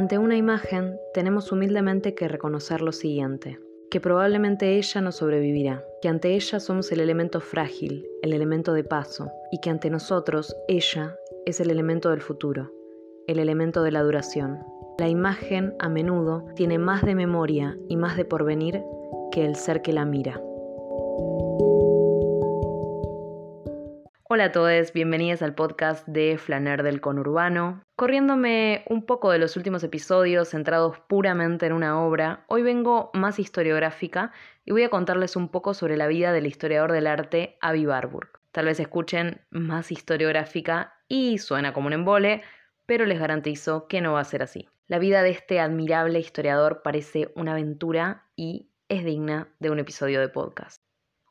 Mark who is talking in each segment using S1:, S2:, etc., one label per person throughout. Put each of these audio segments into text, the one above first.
S1: Ante una imagen tenemos humildemente que reconocer lo siguiente, que probablemente ella no sobrevivirá, que ante ella somos el elemento frágil, el elemento de paso, y que ante nosotros ella es el elemento del futuro, el elemento de la duración. La imagen a menudo tiene más de memoria y más de porvenir que el ser que la mira. Hola a todos, bienvenidos al podcast de Flaner del Conurbano. Corriéndome un poco de los últimos episodios centrados puramente en una obra, hoy vengo más historiográfica y voy a contarles un poco sobre la vida del historiador del arte Avi Warburg. Tal vez escuchen más historiográfica y suena como un embole, pero les garantizo que no va a ser así. La vida de este admirable historiador parece una aventura y es digna de un episodio de podcast.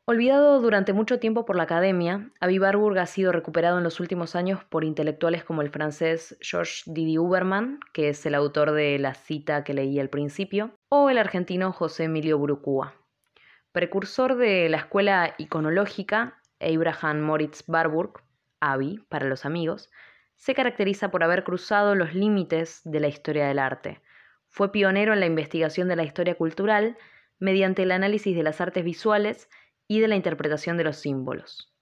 S1: Olvidado durante mucho tiempo por la academia, Avi Warburg ha sido recuperado en los últimos años por intelectuales como el francés Georges Didi Huberman, que es el autor de la cita que leí al principio, o el argentino José Emilio Burucúa. Precursor de la escuela iconológica, Abraham Moritz Warburg, Avi para los amigos, se caracteriza por haber cruzado los límites de la historia del arte. Fue pionero en la investigación de la historia cultural mediante el análisis de las artes visuales y de la interpretación de los símbolos.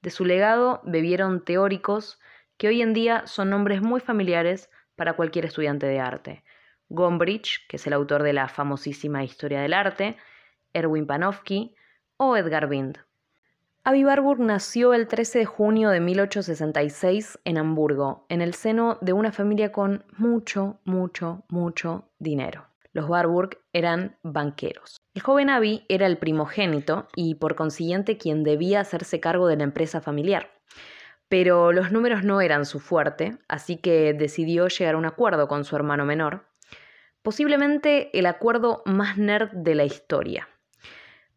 S1: De su legado bebieron teóricos que hoy en día son nombres muy familiares para cualquier estudiante de arte. Gombrich, que es el autor de la famosísima Historia del Arte, Erwin Panofsky o Edgar Bind. Avi Warburg nació el 13 de junio de 1866 en Hamburgo, en el seno de una familia con mucho, mucho, mucho dinero. Los Warburg eran banqueros. El joven Abby era el primogénito y por consiguiente quien debía hacerse cargo de la empresa familiar. Pero los números no eran su fuerte, así que decidió llegar a un acuerdo con su hermano menor, posiblemente el acuerdo más nerd de la historia.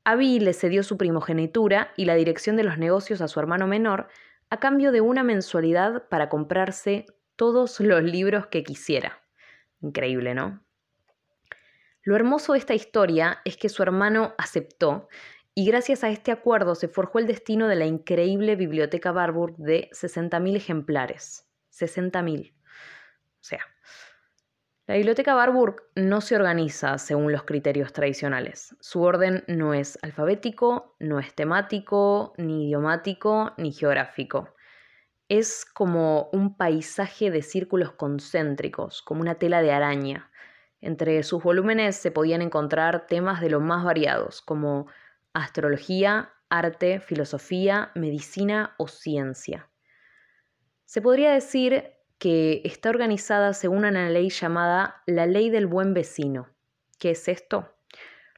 S1: Abby le cedió su primogenitura y la dirección de los negocios a su hermano menor a cambio de una mensualidad para comprarse todos los libros que quisiera. Increíble, ¿no? Lo hermoso de esta historia es que su hermano aceptó y gracias a este acuerdo se forjó el destino de la increíble biblioteca Barbour de 60.000 ejemplares. 60.000. O sea, la biblioteca Barbour no se organiza según los criterios tradicionales. Su orden no es alfabético, no es temático, ni idiomático, ni geográfico. Es como un paisaje de círculos concéntricos, como una tela de araña. Entre sus volúmenes se podían encontrar temas de lo más variados, como astrología, arte, filosofía, medicina o ciencia. Se podría decir que está organizada según una ley llamada la ley del buen vecino. ¿Qué es esto?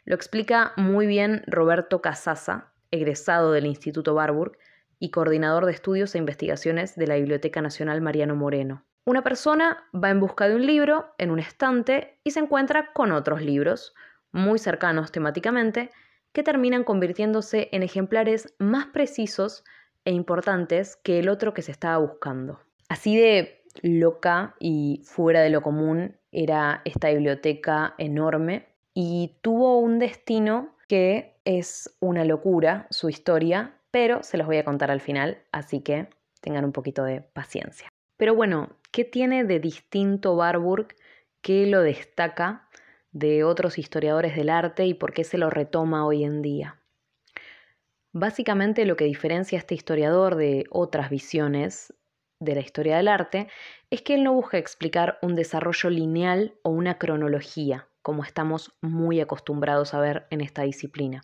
S1: Lo explica muy bien Roberto Casasa, egresado del Instituto Barburg y coordinador de estudios e investigaciones de la Biblioteca Nacional Mariano Moreno. Una persona va en busca de un libro en un estante y se encuentra con otros libros, muy cercanos temáticamente, que terminan convirtiéndose en ejemplares más precisos e importantes que el otro que se estaba buscando. Así de loca y fuera de lo común era esta biblioteca enorme y tuvo un destino que es una locura su historia, pero se los voy a contar al final, así que tengan un poquito de paciencia. Pero bueno, ¿qué tiene de distinto Warburg que lo destaca de otros historiadores del arte y por qué se lo retoma hoy en día? Básicamente lo que diferencia a este historiador de otras visiones de la historia del arte es que él no busca explicar un desarrollo lineal o una cronología, como estamos muy acostumbrados a ver en esta disciplina.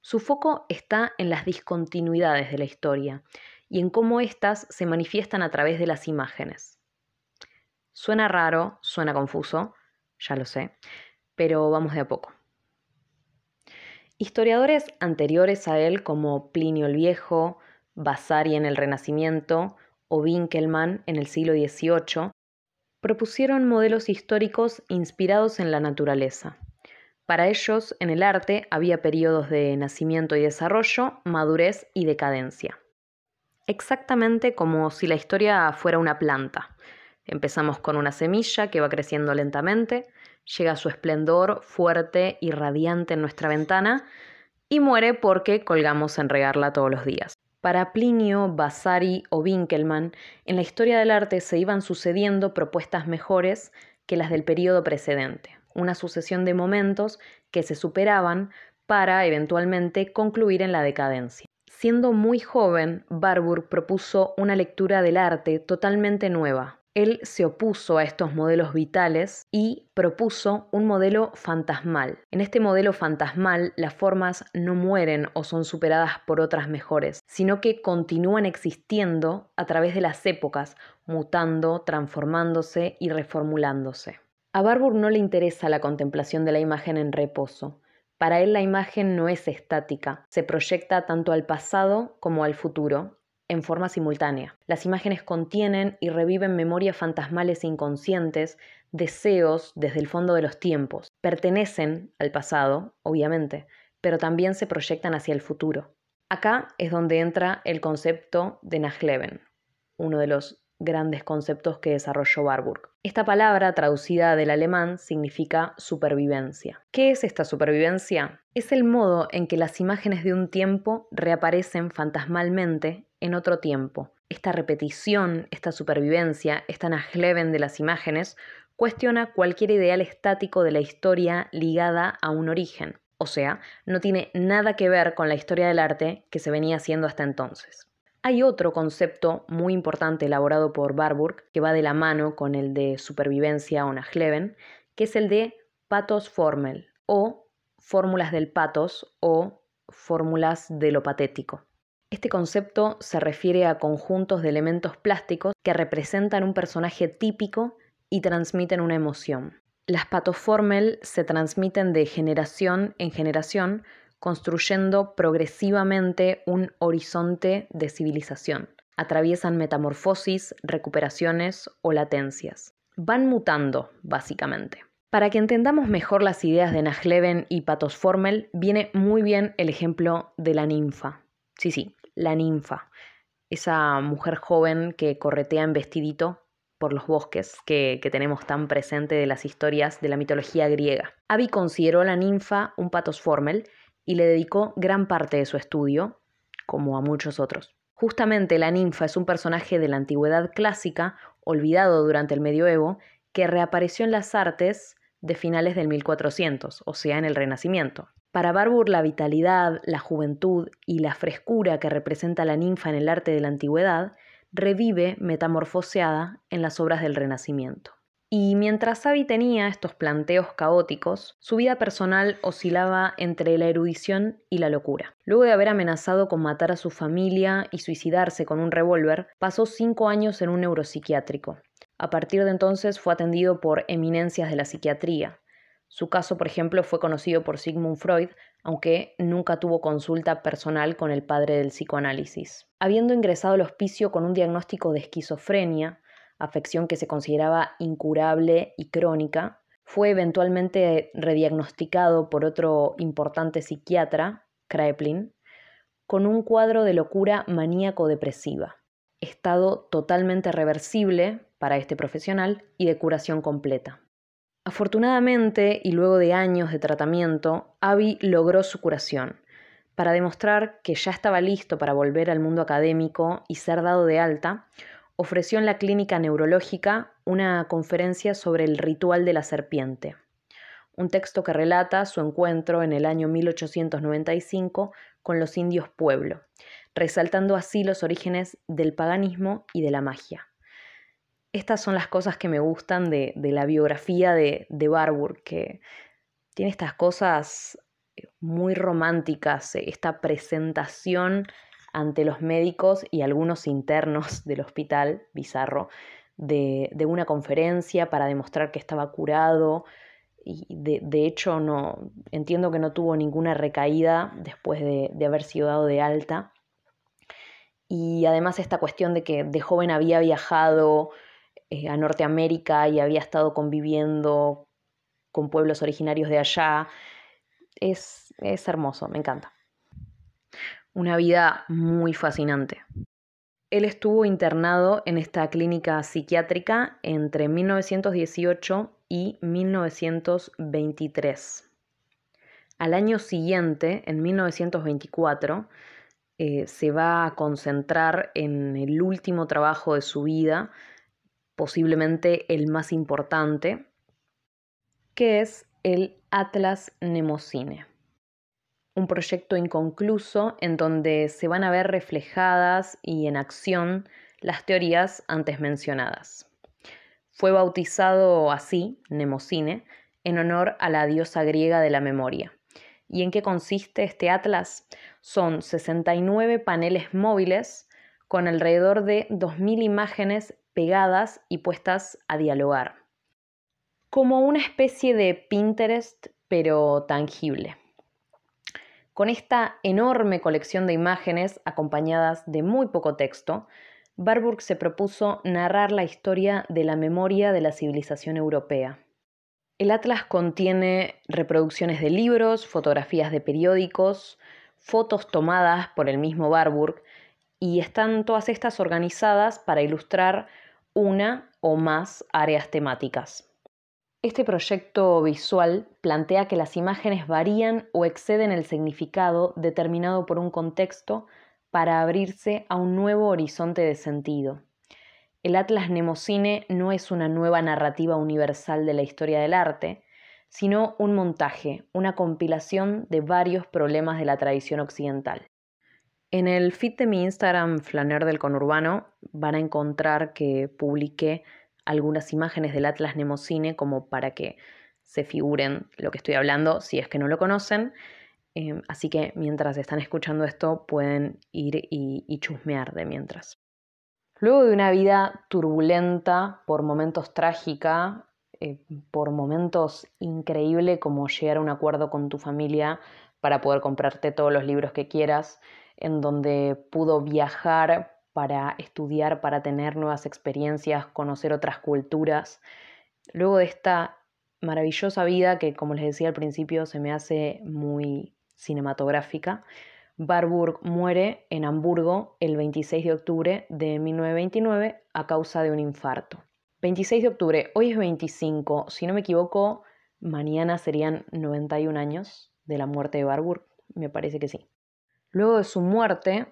S1: Su foco está en las discontinuidades de la historia y en cómo éstas se manifiestan a través de las imágenes. Suena raro, suena confuso, ya lo sé, pero vamos de a poco. Historiadores anteriores a él, como Plinio el Viejo, Vasari en el Renacimiento o Winkelmann en el siglo XVIII, propusieron modelos históricos inspirados en la naturaleza. Para ellos, en el arte había periodos de nacimiento y desarrollo, madurez y decadencia exactamente como si la historia fuera una planta. Empezamos con una semilla que va creciendo lentamente, llega a su esplendor fuerte y radiante en nuestra ventana y muere porque colgamos en regarla todos los días. Para Plinio, Vasari o Winkelmann, en la historia del arte se iban sucediendo propuestas mejores que las del periodo precedente, una sucesión de momentos que se superaban para eventualmente concluir en la decadencia. Siendo muy joven, Barbour propuso una lectura del arte totalmente nueva. Él se opuso a estos modelos vitales y propuso un modelo fantasmal. En este modelo fantasmal las formas no mueren o son superadas por otras mejores, sino que continúan existiendo a través de las épocas, mutando, transformándose y reformulándose. A Barbour no le interesa la contemplación de la imagen en reposo. Para él la imagen no es estática, se proyecta tanto al pasado como al futuro, en forma simultánea. Las imágenes contienen y reviven memorias fantasmales e inconscientes, deseos desde el fondo de los tiempos. Pertenecen al pasado, obviamente, pero también se proyectan hacia el futuro. Acá es donde entra el concepto de Nachleben, uno de los grandes conceptos que desarrolló Warburg. Esta palabra, traducida del alemán, significa supervivencia. ¿Qué es esta supervivencia? Es el modo en que las imágenes de un tiempo reaparecen fantasmalmente en otro tiempo. Esta repetición, esta supervivencia, esta Nachleben de las imágenes, cuestiona cualquier ideal estático de la historia ligada a un origen. O sea, no tiene nada que ver con la historia del arte que se venía haciendo hasta entonces. Hay otro concepto muy importante elaborado por Barburg que va de la mano con el de supervivencia o Nachleben, que es el de patos formel o fórmulas del patos o fórmulas de lo patético. Este concepto se refiere a conjuntos de elementos plásticos que representan un personaje típico y transmiten una emoción. Las patoformel se transmiten de generación en generación construyendo progresivamente un horizonte de civilización. Atraviesan metamorfosis, recuperaciones o latencias. Van mutando, básicamente. Para que entendamos mejor las ideas de Nachleben y Patos Formel, viene muy bien el ejemplo de la ninfa. Sí, sí, la ninfa. Esa mujer joven que corretea en vestidito por los bosques que, tenemos tan presente de las historias de la mitología griega. Abi consideró la ninfa un patos formel y le dedicó gran parte de su estudio, como a muchos otros. Justamente la ninfa es un personaje de la antigüedad clásica, olvidado durante el medioevo, que reapareció en las artes de finales del 1400, o sea, en el Renacimiento. Para Barbour la vitalidad, la juventud y la frescura que representa la ninfa en el arte de la antigüedad revive metamorfoseada en las obras del Renacimiento. Y mientras Abby tenía estos planteos caóticos, su vida personal oscilaba entre la erudición y la locura. Luego de haber amenazado con matar a su familia y suicidarse con un revólver, pasó cinco años en un neuropsiquiátrico. A partir de entonces fue atendido por eminencias de la psiquiatría. Su caso, por ejemplo, fue conocido por Sigmund Freud, aunque nunca tuvo consulta personal con el padre del psicoanálisis. Habiendo ingresado al hospicio con un diagnóstico de esquizofrenia, afección que se consideraba incurable y crónica, fue eventualmente rediagnosticado por otro importante psiquiatra, Kraepelin, con un cuadro de locura maníaco-depresiva, estado totalmente reversible para este profesional y de curación completa. Afortunadamente, y luego de años de tratamiento, Abby logró su curación, para demostrar que ya estaba listo para volver al mundo académico y ser dado de alta, ofreció en la clínica neurológica una conferencia sobre el ritual de la serpiente, un texto que relata su encuentro en el año 1895 con los indios pueblo, resaltando así los orígenes del paganismo y de la magia. Estas son las cosas que me gustan de, la biografía de, de Barbour, que tiene estas cosas muy románticas, esta presentación ante los médicos y algunos internos del hospital, bizarro, de, una conferencia para demostrar que estaba curado. Y de, hecho, no entiendo que no tuvo ninguna recaída después de, haber sido dado de alta. Y además esta cuestión de que de joven había viajado eh, a Norteamérica y había estado conviviendo con pueblos originarios de allá, es, es hermoso, me encanta una vida muy fascinante. Él estuvo internado en esta clínica psiquiátrica entre 1918 y 1923. Al año siguiente, en 1924, eh, se va a concentrar en el último trabajo de su vida, posiblemente el más importante, que es el Atlas Nemocine, un proyecto inconcluso en donde se van a ver reflejadas y en acción las teorías antes mencionadas. Fue bautizado así, Nemocine, en honor a la diosa griega de la memoria. ¿Y en qué consiste este atlas? Son 69 paneles móviles con alrededor de 2.000 imágenes pegadas y puestas a dialogar. Como una especie de Pinterest, pero tangible. Con esta enorme colección de imágenes acompañadas de muy poco texto, Barburg se propuso narrar la historia de la memoria de la civilización europea. El atlas contiene reproducciones de libros, fotografías de periódicos, fotos tomadas por el mismo Barburg y están todas estas organizadas para ilustrar una o más áreas temáticas. Este proyecto visual plantea que las imágenes varían o exceden el significado determinado por un contexto para abrirse a un nuevo horizonte de sentido. El Atlas Nemocine no es una nueva narrativa universal de la historia del arte, sino un montaje, una compilación de varios problemas de la tradición occidental. En el feed de mi Instagram, Flaner del Conurbano, van a encontrar que publiqué algunas imágenes del Atlas Nemocine como para que se figuren lo que estoy hablando si es que no lo conocen. Em, así que mientras están escuchando esto pueden ir y, chusmear de mientras. Luego de una vida turbulenta, por momentos trágica, eh, por momentos increíbles como llegar a un acuerdo con tu familia para poder comprarte todos los libros que quieras, en donde pudo viajar para estudiar, para tener nuevas experiencias, conocer otras culturas. Luego de esta maravillosa vida que, como les decía al principio, se me hace muy cinematográfica. Barburg muere en Hamburgo el 26 de octubre de 1929 a causa de un infarto. 26 de octubre, hoy es 25, si no me equivoco, mañana serían 91 años de la muerte de Barburg, me parece que sí. Luego de su muerte,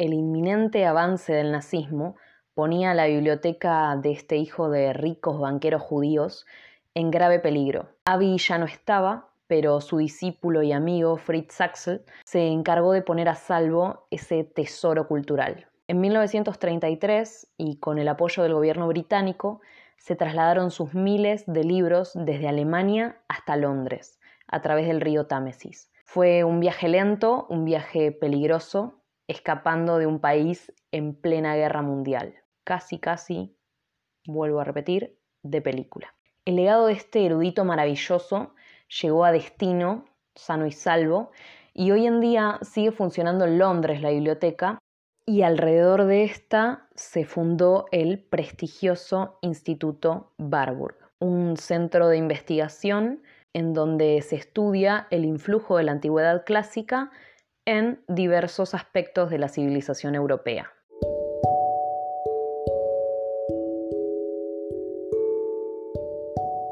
S1: el inminente avance del nazismo ponía la biblioteca de este hijo de ricos banqueros judíos en grave peligro. Avi ya no estaba, pero su discípulo y amigo Fritz Axel se encargó de poner a salvo ese tesoro cultural. En 1933, y con el apoyo del gobierno británico, se trasladaron sus miles de libros desde Alemania hasta Londres, a través del río Támesis. Fue un viaje lento, un viaje peligroso, escapando de un país en plena guerra mundial. Casi, casi, vuelvo a repetir, de película. El legado de este erudito maravilloso llegó a destino, sano y salvo, y hoy en día sigue funcionando en Londres la biblioteca y alrededor de esta se fundó el prestigioso Instituto Barburg, un centro de investigación en donde se estudia el influjo de la antigüedad clásica en diversos aspectos de la civilización europea.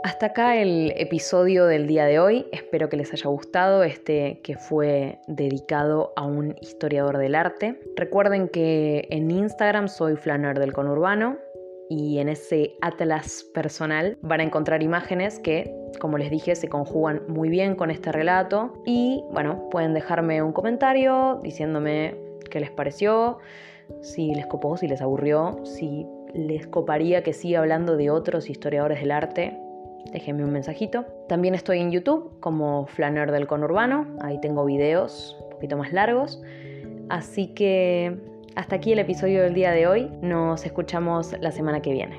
S1: Hasta acá el episodio del día de hoy. Espero que les haya gustado este que fue dedicado a un historiador del arte. Recuerden que en Instagram soy Flaner del Conurbano y en ese atlas personal van a encontrar imágenes que, como les dije, se conjugan muy bien con este relato y bueno, pueden dejarme un comentario diciéndome qué les pareció, si les copó, si les aburrió, si les coparía que siga hablando de otros historiadores del arte déjenme un mensajito. También estoy en YouTube como Flaner del Conurbano, ahí tengo videos un poquito más largos. Así que hasta aquí el episodio del día de hoy, nos escuchamos la semana que viene.